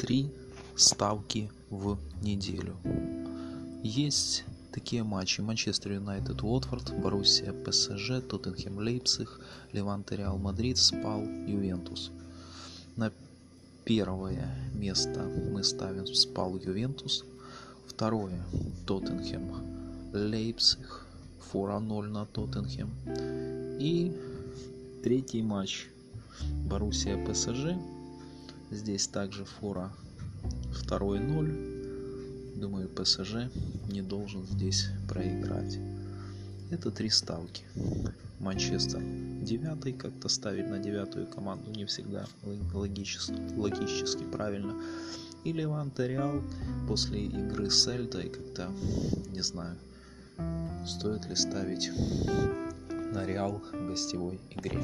три ставки в неделю. Есть такие матчи. Манчестер Юнайтед, Уотфорд, Боруссия, ПСЖ, Тоттенхэм, Лейпциг, Леванте, Реал Мадрид, Спал, Ювентус. На первое место мы ставим Спал, Ювентус. Второе Тоттенхэм, Лейпциг, фора 0 на Тоттенхэм. И третий матч Боруссия, ПСЖ. Здесь также фора второй 0 Думаю, ПСЖ не должен здесь проиграть. Это три ставки. Манчестер девятый, как-то ставить на девятую команду не всегда логически, логически правильно. И Леванте Реал после игры с Эльтой как-то, не знаю, стоит ли ставить на Реал в гостевой игре.